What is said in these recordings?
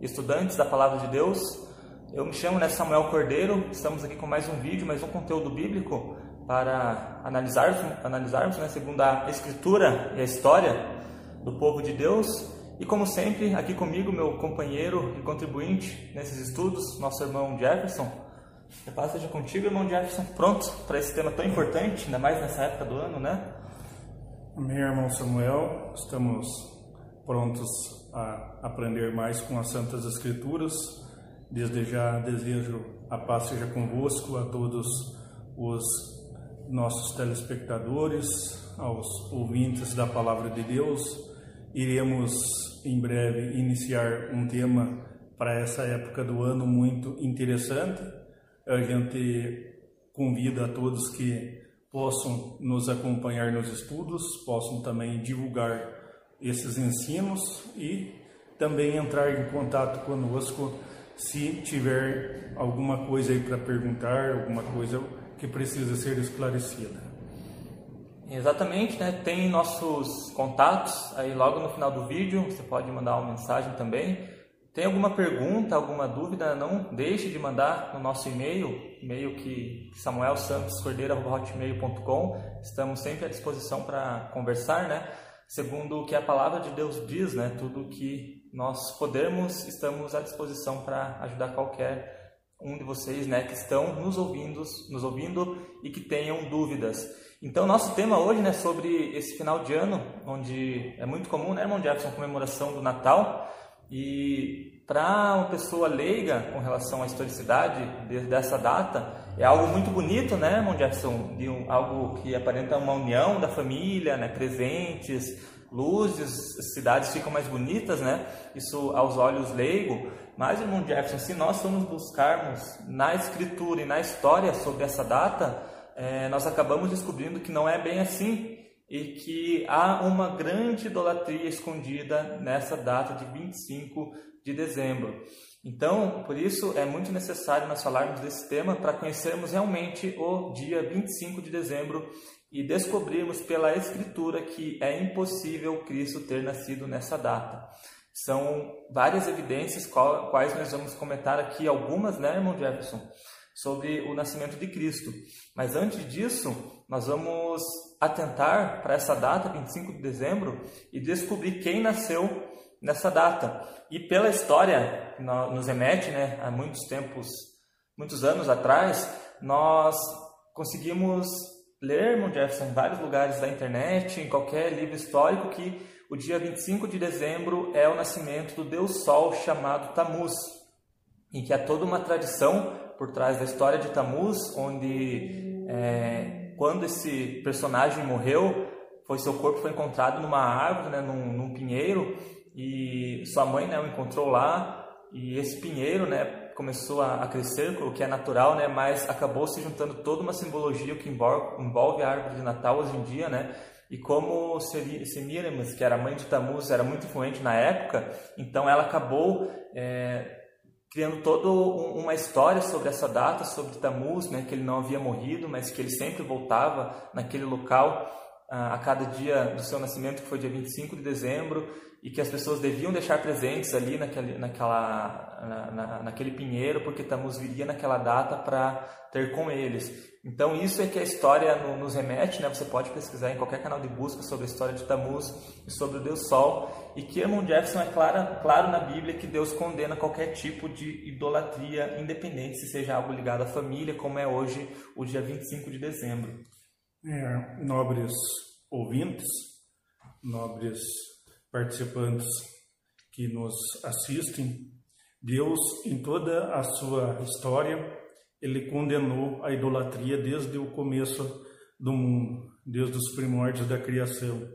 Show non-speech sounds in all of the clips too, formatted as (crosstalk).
estudantes da Palavra de Deus. Eu me chamo né, Samuel Cordeiro, estamos aqui com mais um vídeo, mais um conteúdo bíblico para analisarmos, analisarmos né, segundo a Escritura e a história do povo de Deus. E como sempre, aqui comigo, meu companheiro e contribuinte nesses estudos, nosso irmão Jefferson. Que paz esteja contigo, irmão Jefferson, pronto para esse tema tão importante, ainda mais nessa época do ano, né? Meu irmão Samuel, estamos prontos a aprender mais com as Santas Escrituras. Desde já desejo a paz seja convosco, a todos os nossos telespectadores, aos ouvintes da Palavra de Deus. Iremos em breve iniciar um tema para essa época do ano muito interessante. A gente convida a todos que possam nos acompanhar nos estudos, possam também divulgar esses ensinos e também entrar em contato conosco se tiver alguma coisa aí para perguntar, alguma coisa que precisa ser esclarecida. Exatamente, né? Tem nossos contatos aí logo no final do vídeo, você pode mandar uma mensagem também. Tem alguma pergunta, alguma dúvida, não deixe de mandar no nosso e-mail, e-mail que samuelsantoscordeiro.hotmail.com. Estamos sempre à disposição para conversar, né? Segundo o que a palavra de Deus diz, né? Tudo que nós podemos, estamos à disposição para ajudar qualquer um de vocês, né, que estão nos ouvindo, nos ouvindo e que tenham dúvidas. Então, nosso tema hoje, né, sobre esse final de ano, onde é muito comum, né, irmão Jefferson, comemoração do Natal, e para uma pessoa leiga com relação à historicidade dessa data, é algo muito bonito, né, irmão Jefferson? De um, algo que aparenta uma união da família, né, presentes, luzes, as cidades ficam mais bonitas, né? Isso aos olhos leigo. Mas, irmão Jefferson, se nós formos buscarmos na escritura e na história sobre essa data, é, nós acabamos descobrindo que não é bem assim e que há uma grande idolatria escondida nessa data de 25 de dezembro. Então, por isso é muito necessário nós falarmos desse tema para conhecermos realmente o dia 25 de dezembro e descobrirmos pela Escritura que é impossível Cristo ter nascido nessa data. São várias evidências, quais nós vamos comentar aqui, algumas, né, irmão Jefferson, sobre o nascimento de Cristo. Mas antes disso, nós vamos atentar para essa data, 25 de dezembro, e descobrir quem nasceu nessa data. E pela história que nos remete, né, há muitos tempos, muitos anos atrás, nós conseguimos ler, irmão Jefferson, em vários lugares da internet, em qualquer livro histórico, que o dia 25 de dezembro é o nascimento do Deus Sol chamado Tamuz, em que há toda uma tradição por trás da história de Tamuz, onde é, quando esse personagem morreu, foi seu corpo foi encontrado numa árvore, né, num, num pinheiro, e sua mãe né, o encontrou lá, e esse pinheiro, né, começou a, a, crescer, o que é natural, né? Mas acabou se juntando toda uma simbologia que envolve, a árvore de Natal hoje em dia, né? E como Semiramis, que era mãe de Tamuz, era muito influente na época, então ela acabou é, criando toda uma história sobre essa data, sobre Tamuz, né? Que ele não havia morrido, mas que ele sempre voltava naquele local a, a cada dia do seu nascimento, que foi dia 25 de dezembro, e que as pessoas deviam deixar presentes ali naquele, naquela, na, na, naquele pinheiro, porque Tamuz viria naquela data para ter com eles. Então, isso é que a história nos remete, né? Você pode pesquisar em qualquer canal de busca sobre a história de Tamuz e sobre o Deus Sol, e que Irmão Jefferson é claro, claro na Bíblia que Deus condena qualquer tipo de idolatria, independente se seja algo ligado à família, como é hoje o dia 25 de dezembro. É, nobres ouvintes, nobres participantes que nos assistem, Deus, em toda a sua história, ele condenou a idolatria desde o começo do mundo, desde os primórdios da criação.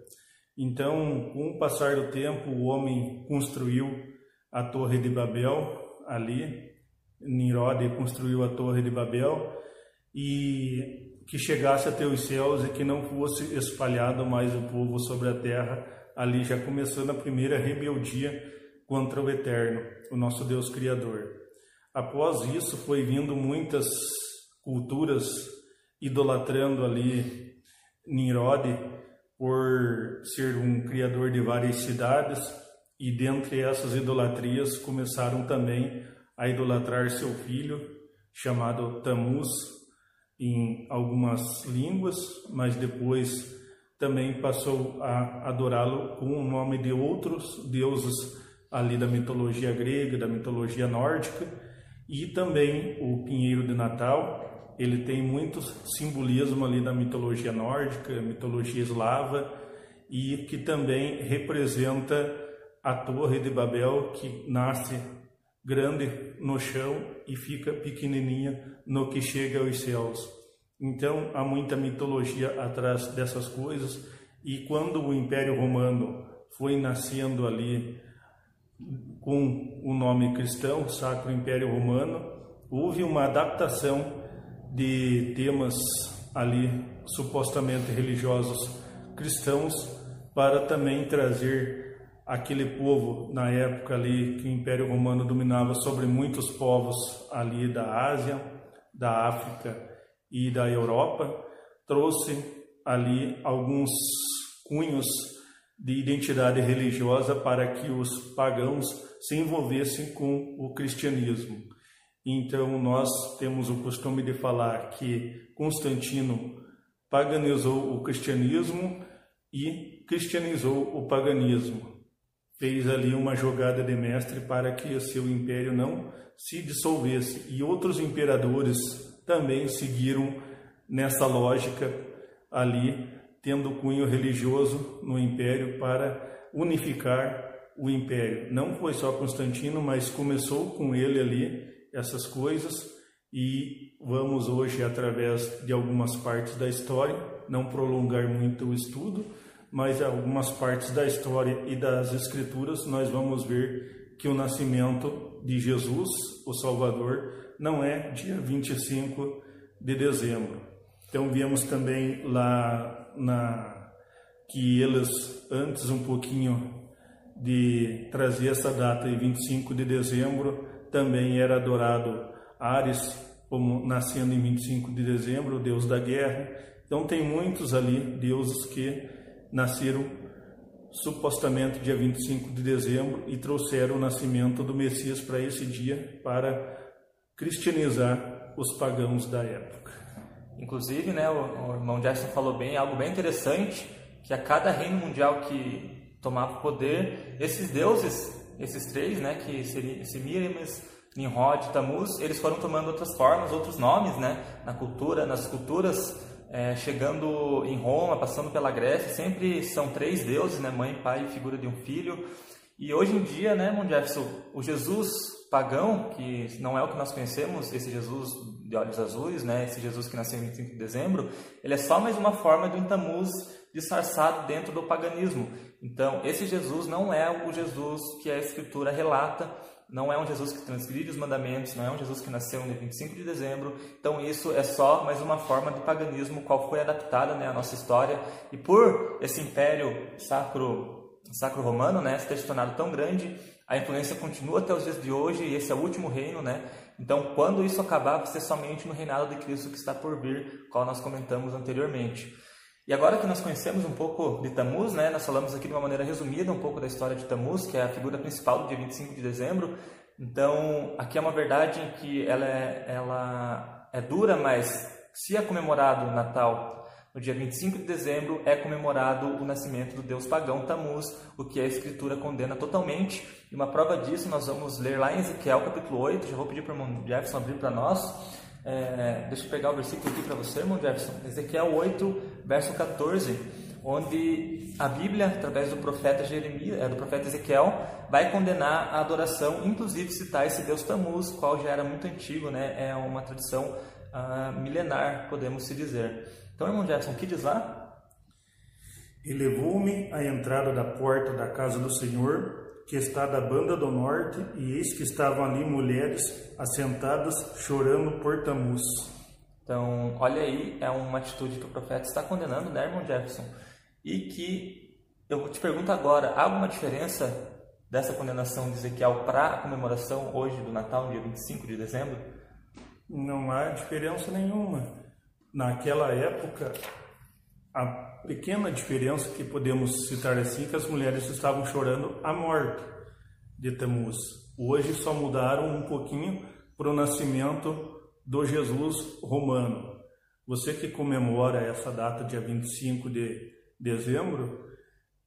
Então, com o passar do tempo, o homem construiu a Torre de Babel ali. Nimrod construiu a Torre de Babel e que chegasse até os céus e que não fosse espalhado mais o povo sobre a terra. Ali já começando a primeira rebeldia contra o Eterno, o nosso Deus Criador. Após isso, foi vindo muitas culturas idolatrando ali Nimrod por ser um criador de várias cidades e dentre essas idolatrias começaram também a idolatrar seu filho chamado Tamuz em algumas línguas, mas depois também passou a adorá-lo com o nome de outros deuses ali da mitologia grega, da mitologia nórdica, e também o pinheiro de Natal, ele tem muito simbolismo ali da mitologia nórdica, mitologia eslava, e que também representa a Torre de Babel que nasce grande no chão e fica pequenininha no que chega aos céus. Então há muita mitologia atrás dessas coisas e quando o Império Romano foi nascendo ali com o nome cristão, Sacro Império Romano, houve uma adaptação de temas ali supostamente religiosos cristãos para também trazer aquele povo na época ali que o Império Romano dominava sobre muitos povos ali da Ásia, da África e da Europa, trouxe ali alguns cunhos de identidade religiosa para que os pagãos se envolvessem com o cristianismo. Então nós temos o costume de falar que Constantino paganizou o cristianismo e cristianizou o paganismo fez ali uma jogada de mestre para que seu império não se dissolvesse. E outros imperadores também seguiram nessa lógica ali, tendo cunho religioso no império para unificar o império. Não foi só Constantino, mas começou com ele ali essas coisas e vamos hoje através de algumas partes da história, não prolongar muito o estudo, mas algumas partes da história e das escrituras nós vamos ver que o nascimento de Jesus, o Salvador, não é dia 25 de dezembro. Então vemos também lá na que eles antes um pouquinho de trazer essa data de 25 de dezembro, também era adorado Ares, como nascendo em 25 de dezembro, o deus da guerra. Então tem muitos ali deuses que nasceram supostamente dia 25 de dezembro e trouxeram o nascimento do Messias para esse dia para cristianizar os pagãos da época. Inclusive, né, o, o irmão Jackson falou bem, algo bem interessante, que a cada reino mundial que tomava poder, esses deuses, esses três, né, que seriam Semiramis, Nimrod, Tamuz, eles foram tomando outras formas, outros nomes, né, na cultura, nas culturas é, chegando em Roma, passando pela Grécia, sempre são três deuses, né? Mãe, pai e figura de um filho. E hoje em dia, né, Mon Jefferson, o Jesus pagão, que não é o que nós conhecemos, esse Jesus de olhos azuis, né, esse Jesus que nasceu em 25 de dezembro, ele é só mais uma forma de um tamuz disfarçado dentro do paganismo. Então, esse Jesus não é o Jesus que a Escritura relata, não é um Jesus que transgride os mandamentos, não é um Jesus que nasceu no 25 de dezembro. Então isso é só mais uma forma de paganismo qual foi adaptada né, à nossa história. E por esse império sacro, sacro romano né, ter se tornado tão grande, a influência continua até os dias de hoje e esse é o último reino. Né? Então quando isso acabar, vai ser somente no reinado de Cristo que está por vir, qual nós comentamos anteriormente. E agora que nós conhecemos um pouco de Tamuz, né, nós falamos aqui de uma maneira resumida um pouco da história de Tamuz, que é a figura principal do dia 25 de dezembro. Então, aqui é uma verdade que ela é, ela é dura, mas se é comemorado o Natal no dia 25 de dezembro, é comemorado o nascimento do deus pagão Tamuz, o que a Escritura condena totalmente. E uma prova disso nós vamos ler lá em Ezequiel capítulo 8, já vou pedir para o irmão Jefferson abrir para nós. É, deixa eu pegar o versículo aqui para você, irmão Jefferson. Ezequiel 8, verso 14, onde a Bíblia, através do profeta Jeremias, é, do profeta Ezequiel, vai condenar a adoração, inclusive citar esse Deus Tamuz, qual já era muito antigo, né? É uma tradição uh, milenar, podemos se dizer. Então, irmão Jefferson, o que diz lá? E levou-me à entrada da porta da casa do Senhor, que está da banda do norte, e eis que estavam ali mulheres assentadas chorando por Tamuz. Então, olha aí, é uma atitude que o profeta está condenando, né, irmão Jefferson? E que eu te pergunto agora, há alguma diferença dessa condenação de Ezequiel para a comemoração hoje do Natal, dia 25 de dezembro? Não há diferença nenhuma. Naquela época, a pequena diferença que podemos citar assim, que as mulheres estavam chorando a morte de Tamuz. Hoje só mudaram um pouquinho para o nascimento do Jesus romano. Você que comemora essa data, dia 25 de dezembro,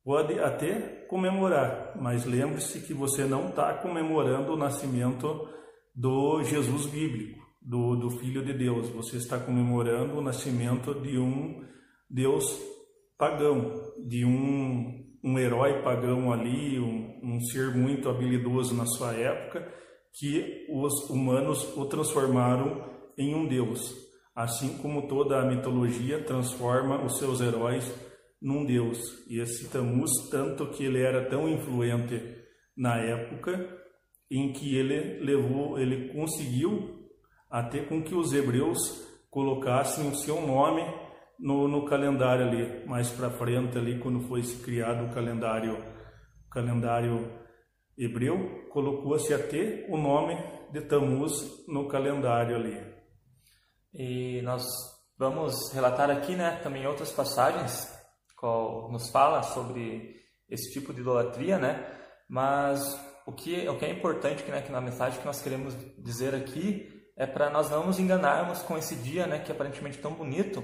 pode até comemorar, mas lembre-se que você não está comemorando o nascimento do Jesus bíblico, do, do Filho de Deus. Você está comemorando o nascimento de um Deus pagão, de um, um herói pagão ali, um, um ser muito habilidoso na sua época, que os humanos o transformaram em um Deus, assim como toda a mitologia transforma os seus heróis num Deus. E esse Tammuz, tanto que ele era tão influente na época, em que ele levou, ele conseguiu até com que os hebreus colocassem o seu nome no, no calendário ali, mais para frente ali quando foi criado o calendário, calendário hebreu, colocou-se até o nome de Tammuz no calendário ali. E nós vamos relatar aqui, né, também outras passagens qual nos fala sobre esse tipo de idolatria, né? Mas o que, o que é importante né, que na mensagem que nós queremos dizer aqui é para nós não nos enganarmos com esse dia, né, que é aparentemente tão bonito.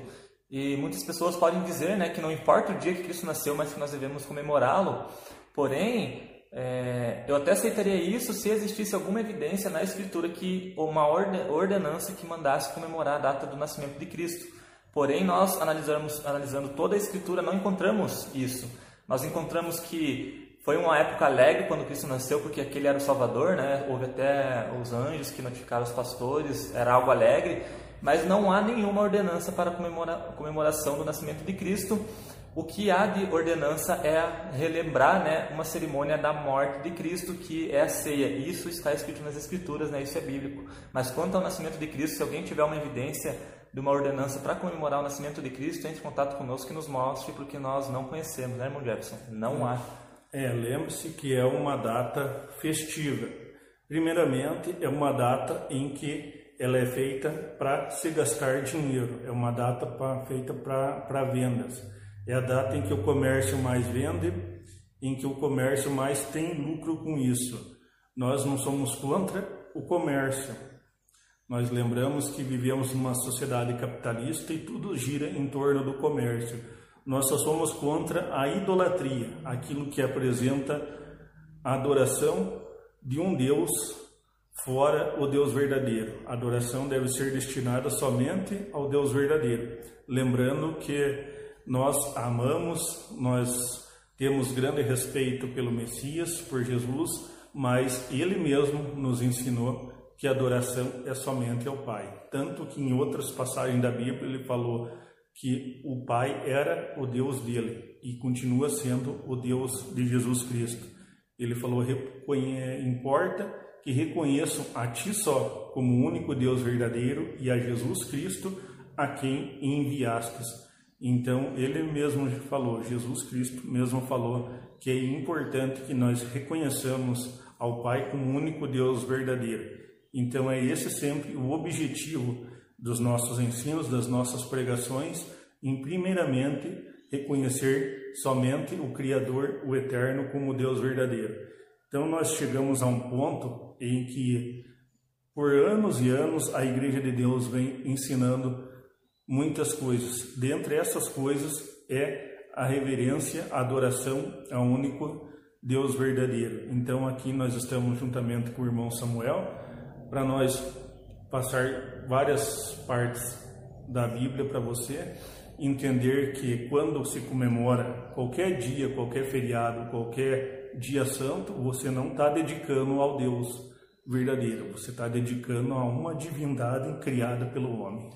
E muitas pessoas podem dizer, né, que não importa o dia que Cristo nasceu, mas que nós devemos comemorá-lo. Porém, é, eu até aceitaria isso se existisse alguma evidência na Escritura que uma ordenança que mandasse comemorar a data do nascimento de Cristo. Porém, nós analisamos, analisando toda a Escritura, não encontramos isso. Nós encontramos que foi uma época alegre quando Cristo nasceu, porque aquele era o Salvador, né? Houve até os anjos que notificaram os pastores, era algo alegre, mas não há nenhuma ordenança para a comemoração do nascimento de Cristo. O que há de ordenança é relembrar né, uma cerimônia da morte de Cristo, que é a ceia. Isso está escrito nas Escrituras, né, isso é bíblico. Mas quanto ao nascimento de Cristo, se alguém tiver uma evidência de uma ordenança para comemorar o nascimento de Cristo, entre em contato conosco que nos mostre, porque nós não conhecemos, né, irmão Jefferson? Não há. É, lembre-se que é uma data festiva. Primeiramente, é uma data em que ela é feita para se gastar dinheiro, é uma data pra, feita para vendas. É a data em que o comércio mais vende, em que o comércio mais tem lucro com isso. Nós não somos contra o comércio, nós lembramos que vivemos numa sociedade capitalista e tudo gira em torno do comércio. Nós só somos contra a idolatria, aquilo que apresenta a adoração de um Deus fora o Deus verdadeiro. A adoração deve ser destinada somente ao Deus verdadeiro. Lembrando que nós amamos, nós temos grande respeito pelo Messias, por Jesus, mas ele mesmo nos ensinou que a adoração é somente ao Pai. Tanto que em outras passagens da Bíblia ele falou que o Pai era o Deus dele e continua sendo o Deus de Jesus Cristo. Ele falou: importa que reconheçam a Ti só como o único Deus verdadeiro e a Jesus Cristo a quem enviastes. Então ele mesmo falou, Jesus Cristo mesmo falou que é importante que nós reconheçamos ao Pai como o único Deus verdadeiro. Então é esse sempre o objetivo dos nossos ensinos, das nossas pregações, em primeiramente reconhecer somente o Criador, o Eterno, como Deus verdadeiro. Então nós chegamos a um ponto em que por anos e anos a Igreja de Deus vem ensinando muitas coisas. Dentre essas coisas é a reverência, a adoração ao único Deus verdadeiro. Então aqui nós estamos juntamente com o irmão Samuel para nós passar várias partes da Bíblia para você entender que quando se comemora qualquer dia, qualquer feriado, qualquer dia santo, você não está dedicando ao Deus verdadeiro, você está dedicando a uma divindade criada pelo homem.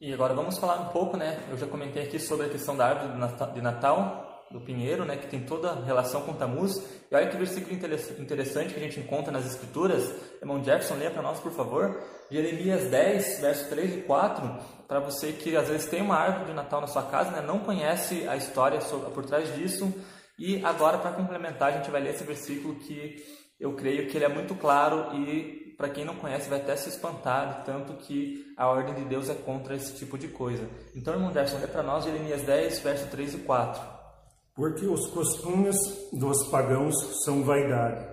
E agora vamos falar um pouco, né? Eu já comentei aqui sobre a questão da árvore de Natal, do Pinheiro, né, que tem toda relação com Tamuz. E olha que versículo interessante que a gente encontra nas Escrituras. Irmão Jefferson, leia para nós, por favor. Jeremias 10, versos 3 e 4. Para você que às vezes tem uma árvore de Natal na sua casa, né, não conhece a história por trás disso. E agora, para complementar, a gente vai ler esse versículo que eu creio que ele é muito claro e para quem não conhece vai até se espantar de tanto que a ordem de Deus é contra esse tipo de coisa. Então, irmão Gerson, lê para nós Jeremias 10, verso 3 e 4. Porque os costumes dos pagãos são vaidade,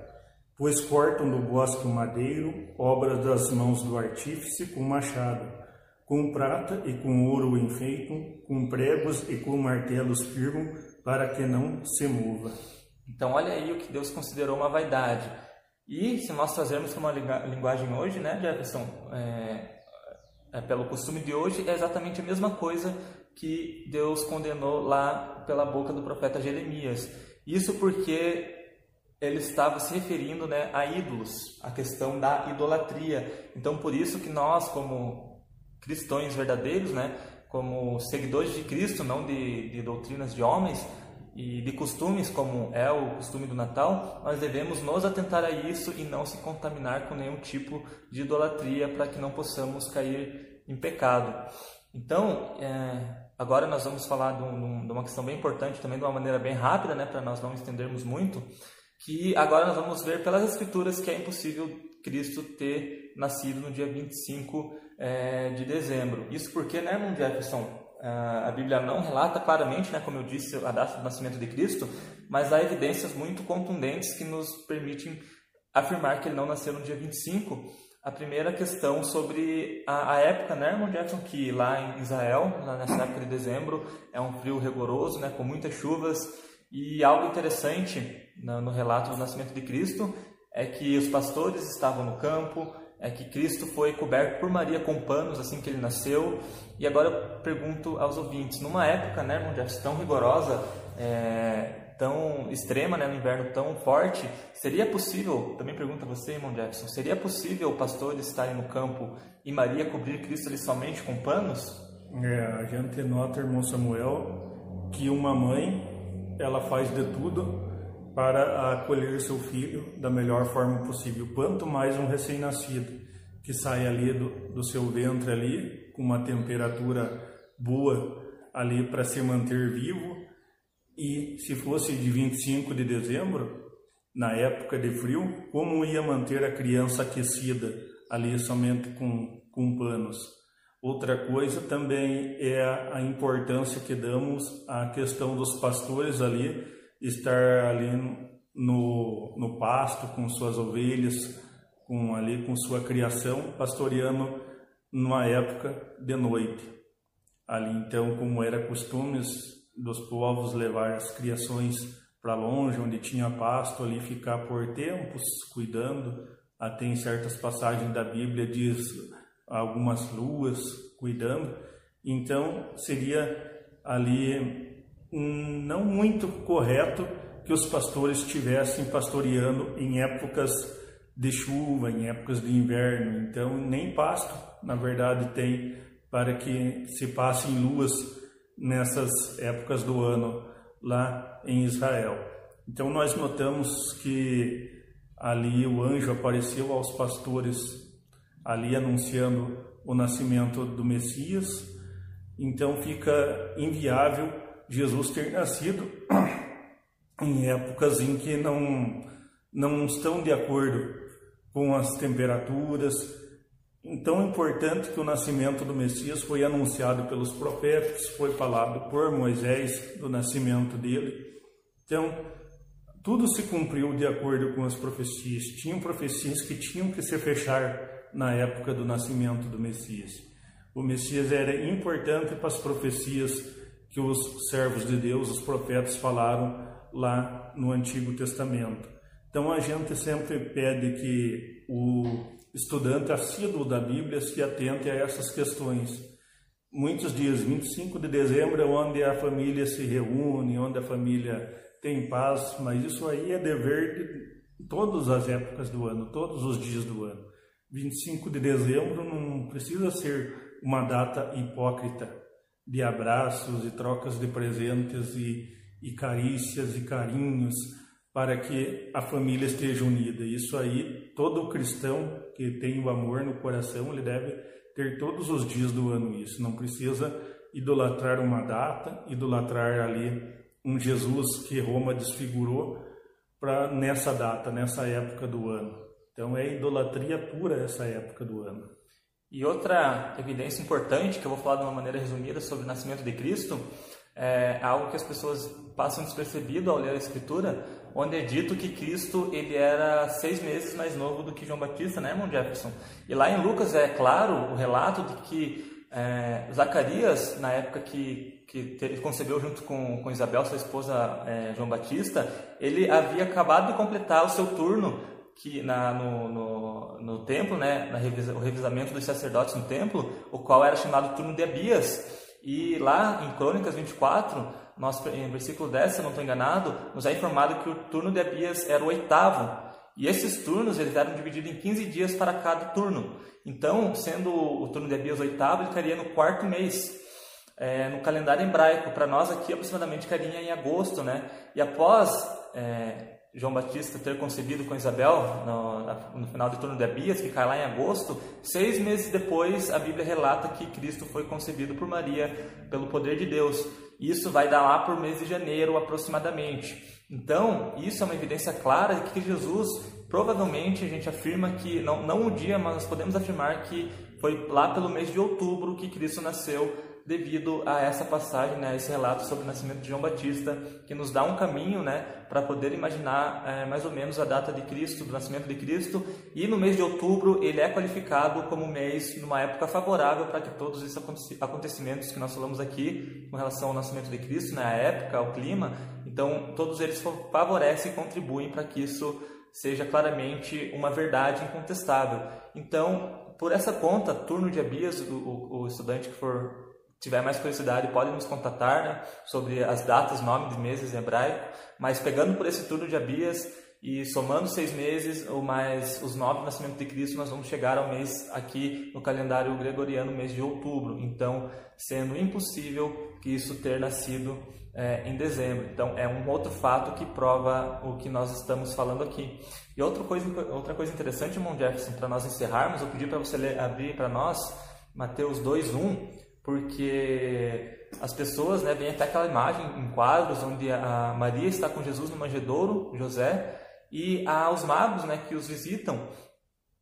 pois cortam do bosque o madeiro, obra das mãos do artífice com machado, com prata e com ouro enfeitam, com pregos e com martelos firmam, para que não se mova. Então, olha aí o que Deus considerou uma vaidade. E se nós trazermos para uma linguagem hoje, né, Jefferson, é, é, pelo costume de hoje, é exatamente a mesma coisa que Deus condenou lá pela boca do profeta Jeremias. Isso porque ele estava se referindo né, a ídolos, a questão da idolatria. Então, por isso que nós, como cristãos verdadeiros, né, como seguidores de Cristo, não de, de doutrinas de homens, e de costumes, como é o costume do Natal, nós devemos nos atentar a isso e não se contaminar com nenhum tipo de idolatria para que não possamos cair em pecado. Então, é, agora nós vamos falar de, um, de, uma questão bem importante, também de uma maneira bem rápida, né, para nós não estendermos muito, que agora nós vamos ver pelas Escrituras que é impossível Cristo ter nascido no dia 25 é, de dezembro. Isso porque, né, irmão Jefferson, ah, a Bíblia não relata claramente, né, como eu disse, a data do nascimento de Cristo, mas há evidências muito contundentes que nos permitem afirmar que ele não nasceu no dia 25. A primeira questão sobre a, a época, né, irmão Jackson, que lá em Israel, nessa época de dezembro, é um frio rigoroso, né, com muitas chuvas, e algo interessante no, no relato do nascimento de Cristo é que os pastores estavam no campo, é que Cristo foi coberto por Maria com panos assim que ele nasceu. E agora eu pergunto aos ouvintes, numa época, né, irmão Jefferson, tão rigorosa, é, tão extrema, né, no inverno tão forte, seria possível, também pergunto a você, irmão Jefferson, seria possível pastores estarem no campo e Maria cobrir Cristo somente com panos? É, a gente nota, irmão Samuel, que uma mãe, ela faz de tudo para acolher seu filho da melhor forma possível. Quanto mais um recém-nascido que sai ali do, do seu ventre ali com uma temperatura boa ali para se manter vivo e se fosse de 25 de dezembro, na época de frio, como ia manter a criança aquecida ali somente com, com panos? Outra coisa também é a importância que damos à questão dos pastores ali estar ali no, no pasto com suas ovelhas, com ali com sua criação, pastoreando numa época de noite. Ali então, como era costume dos povos levar as criações para longe, onde tinha pasto, ali ficar por tempos cuidando, até em certas passagens da Bíblia diz algumas luas cuidando. Então, seria ali não muito correto que os pastores estivessem pastoreando em épocas de chuva, em épocas de inverno. Então, nem pasto, na verdade, tem para que se passem luas nessas épocas do ano lá em Israel. Então, nós notamos que ali o anjo apareceu aos pastores, ali anunciando o nascimento do Messias. Então, fica inviável Jesus ter nascido (clears throat) em épocas em que não, não estão de acordo com as temperaturas. Então é importante que o nascimento do Messias foi anunciado pelos profetas, foi falado por Moisés do nascimento dele. Então, tudo se cumpriu de acordo com as profecias. Tinham profecias que tinham que se fechar na época do nascimento do Messias. O Messias era importante para as profecias que os servos de Deus, os profetas, falaram lá no Antigo Testamento. Então a gente sempre pede que o estudante assíduo da Bíblia se atente a essas questões. Muitos dias, 25 de dezembro é onde a família se reúne, onde a família tem paz, mas isso aí é dever de todas as épocas do ano, todos os dias do ano. 25 de dezembro não precisa ser uma data hipócrita de abraços e trocas de presentes e, e carícias e carinhos para que a família esteja unida. Isso aí, todo cristão que tem o amor no coração, ele deve ter todos os dias do ano isso. Não precisa idolatrar uma data, idolatrar ali um Jesus que Roma desfigurou para nessa data, nessa época do ano. Então é idolatria pura essa época do ano. E outra evidência importante que eu vou falar de uma maneira resumida sobre o nascimento de Cristo é algo que as pessoas passam despercebido ao ler a Escritura, onde é dito que Cristo ele era seis meses mais novo do que João Batista, né, irmão Jefferson? E lá em Lucas é claro o relato de que é, Zacarias, na época que, que ele concebeu junto com, com Isabel, sua esposa é, João Batista, ele havia acabado de completar o seu turno que na, no, no, no templo, né, na revisa, o revisamento dos sacerdotes no templo, o qual era chamado turno de Abias. E lá em Crônicas 24, nós, em versículo 10, se eu não estou enganado, nos é informado que o turno de Abias era o oitavo. E esses turnos eles eram divididos em 15 dias para cada turno. Então, sendo o turno de Abias oitavo, ele ficaria no quarto mês. É, no calendário hebraico, para nós aqui aproximadamente ficaria em agosto, né? E após é, João Batista ter concebido com Isabel no, no, final do turno de Abias, que cai lá em agosto, seis meses depois a Bíblia relata que Cristo foi concebido por Maria pelo poder de Deus. Isso vai dar lá por mês de janeiro aproximadamente. Então, isso é uma evidência clara de que Jesus, provavelmente, a gente afirma que, não, não o dia, mas podemos afirmar que foi lá pelo mês de outubro que Cristo nasceu devido a essa passagem, né, esse relato sobre o nascimento de João Batista, que nos dá um caminho né, para poder imaginar é, mais ou menos a data de Cristo, do nascimento de Cristo, e no mês de outubro ele é qualificado como mês numa época favorável para que todos esses acontecimentos que nós falamos aqui com relação ao nascimento de Cristo, né, a época, o clima, então todos eles favorecem e contribuem para que isso seja claramente uma verdade incontestável. Então, por essa conta, turno de Abias, o, o estudante que for tiver mais curiosidade, pode nos contatar né, sobre as datas, nome de meses em hebraico. Mas pegando por esse turno de Abias e somando seis meses, ou mais os nove nascimentos de Cristo, nós vamos chegar ao mês aqui no calendário gregoriano, mês de outubro. Então, sendo impossível que isso ter nascido é, em dezembro. Então, é um outro fato que prova o que nós estamos falando aqui. E outra coisa, outra coisa interessante, irmão Jefferson, para nós encerrarmos, eu pedi para você ler, abrir para nós Mateus 2:1 porque as pessoas né, veem até aquela imagem em quadros onde a Maria está com Jesus no manjedouro, José, e há os magos né, que os visitam,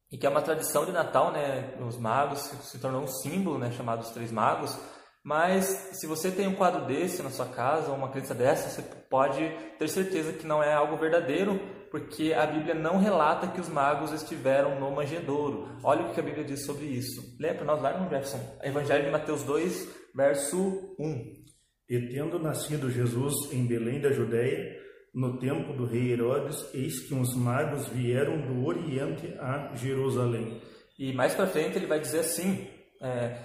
e que é uma tradição de Natal, né, os magos se tornou um símbolo, né, chamado os Três Magos, mas se você tem um quadro desse na sua casa, ou uma crença dessa, você pode ter certeza que não é algo verdadeiro, porque a Bíblia não relata que os magos estiveram no manjedouro. Olha o que a Bíblia diz sobre isso. Lê para nós lá, irmão Jefferson. Evangelho de Mateus 2, verso 1. E tendo nascido Jesus em Belém da Judéia, no tempo do rei Herodes, eis que uns magos vieram do Oriente a Jerusalém. E mais para frente ele vai dizer assim, é,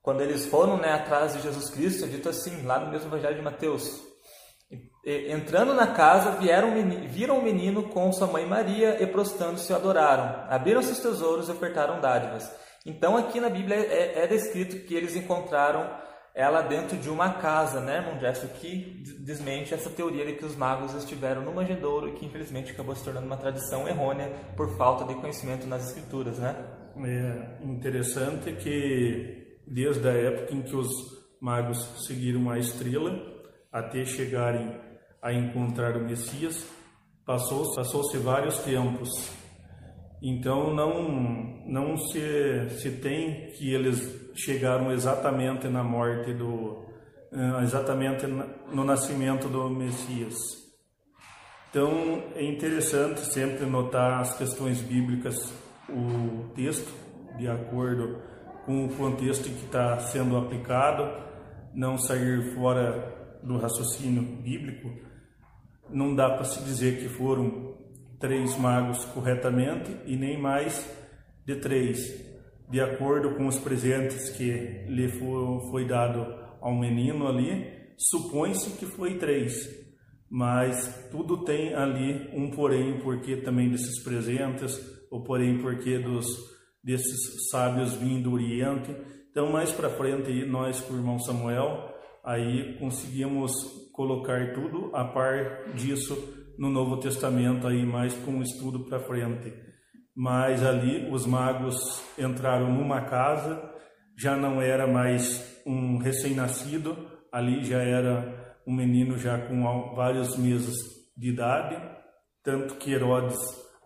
quando eles foram né, atrás de Jesus Cristo, é dito assim, lá no mesmo Evangelho de Mateus, Entrando na casa, vieram, viram o menino com sua mãe Maria e prostrando-se o adoraram. Abriram seus tesouros e ofertaram dádivas. Então, aqui na Bíblia é, é, descrito que eles encontraram ela dentro de uma casa, né, irmão Jefferson? Que desmente essa teoria de que os magos estiveram no manjedouro e que infelizmente acabou se tornando uma tradição errônea por falta de conhecimento nas Escrituras, né? É interessante que desde a época em que os magos seguiram a estrela até chegarem a encontrar o Messias, passou-se passou vários tempos. Então não não se se tem que eles chegaram exatamente na morte do eh, exatamente no nascimento do Messias. Então é interessante sempre notar as questões bíblicas, o texto de acordo com o contexto que está sendo aplicado, não sair fora do raciocínio bíblico não dá para se dizer que foram três magos corretamente e nem mais de três, de acordo com os presentes que lhe foi, dado ao menino ali, supõe-se que foi três, mas tudo tem ali um porém, porque também desses presentes, ou porém porque dos desses sábios vindo do Oriente. Então, mais para frente, nós com o irmão Samuel aí conseguimos colocar tudo a par disso no Novo Testamento aí mais para um estudo para frente. Mas ali os magos entraram numa casa, já não era mais um recém-nascido, ali já era um menino já com vários meses de idade, tanto que Herodes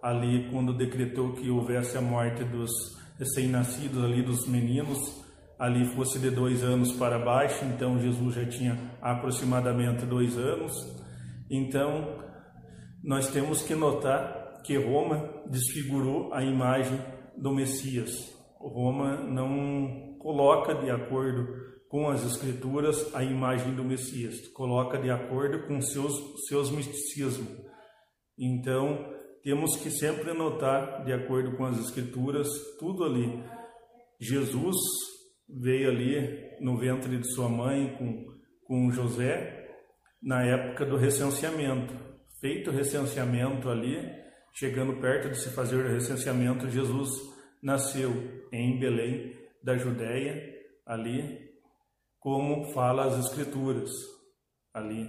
ali quando decretou que houvesse a morte dos recém-nascidos ali dos meninos, ali fosse de dois anos para baixo, então Jesus já tinha aproximadamente dois anos. Então, nós temos que notar que Roma desfigurou a imagem do Messias. Roma não coloca de acordo com as escrituras a imagem do Messias, coloca de acordo com seus seus misticismos. Então, temos que sempre notar de acordo com as escrituras tudo ali. Jesus veio ali no ventre de sua mãe com, com José na época do recenseamento. Feito o recenseamento ali, chegando perto de se fazer o recenseamento, Jesus nasceu em Belém da Judéia, ali, como fala as Escrituras, ali.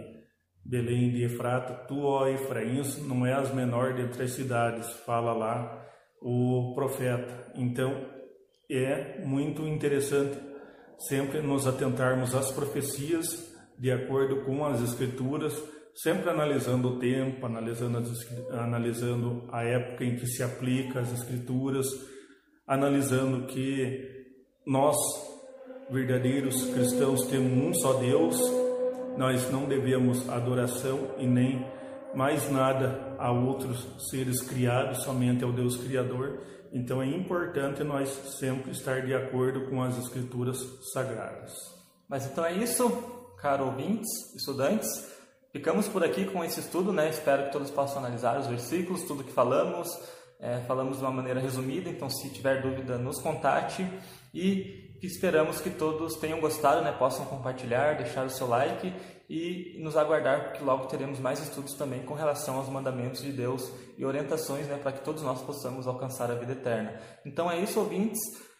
Belém de Efrata, tu, ó Efraim, não és menor dentre as cidades, fala lá o profeta. Então, é muito interessante sempre nos atentarmos às profecias de acordo com as escrituras, sempre analisando o tempo, analisando, as, analisando a época em que se aplica as escrituras, analisando que nós, verdadeiros cristãos, temos um só Deus, nós não devemos adoração e nem mais nada a outros seres criados, somente ao Deus Criador. Então é importante nós sempre estar de acordo com as escrituras sagradas. Mas então é isso, caro ouvintes, estudantes. Ficamos por aqui com esse estudo, né? Espero que todos possam analisar os versículos, tudo que falamos. É, falamos de uma maneira resumida, então se tiver dúvida, nos contate e esperamos que todos tenham gostado, né? Possam compartilhar, deixar o seu like e nos aguardar, porque logo teremos mais estudos também com relação aos mandamentos de Deus e orientações né, para que todos nós possamos alcançar a vida eterna. Então é isso, ouvintes.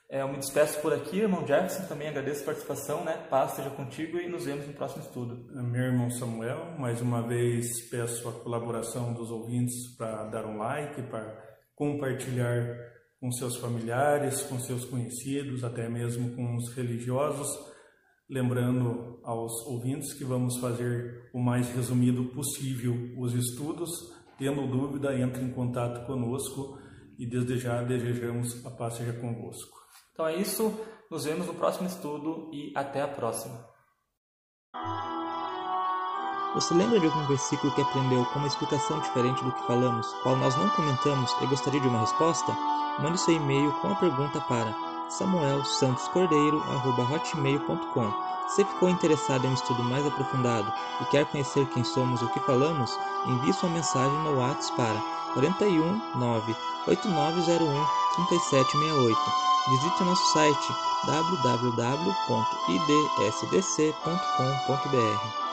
É, eu me despeço por aqui, irmão Jefferson, também agradeço a participação, né? Paz seja contigo e nos vemos no próximo estudo. Meu irmão Samuel, mais uma vez peço a colaboração dos ouvintes para dar um like, para compartilhar com seus familiares, com seus conhecidos, até mesmo com os religiosos Lembrando aos ouvintes que vamos fazer o mais resumido possível os estudos. Tendo dúvida, entre em contato conosco e desde já desejamos a paz seja convosco. Então é isso, nos vemos no próximo estudo e até a próxima. Você lembra de algum versículo que aprendeu com uma explicação diferente do que falamos, qual nós não comentamos e gostaria de uma resposta? Mande seu e-mail com a pergunta para samuelsantoscordeiro.hotmail.com Se ficou interessado em um estudo mais aprofundado e quer conhecer quem somos e o que falamos, envie sua mensagem no WhatsApp para 41 9 8901 3768. Visite nosso site www.idsdc.com.br.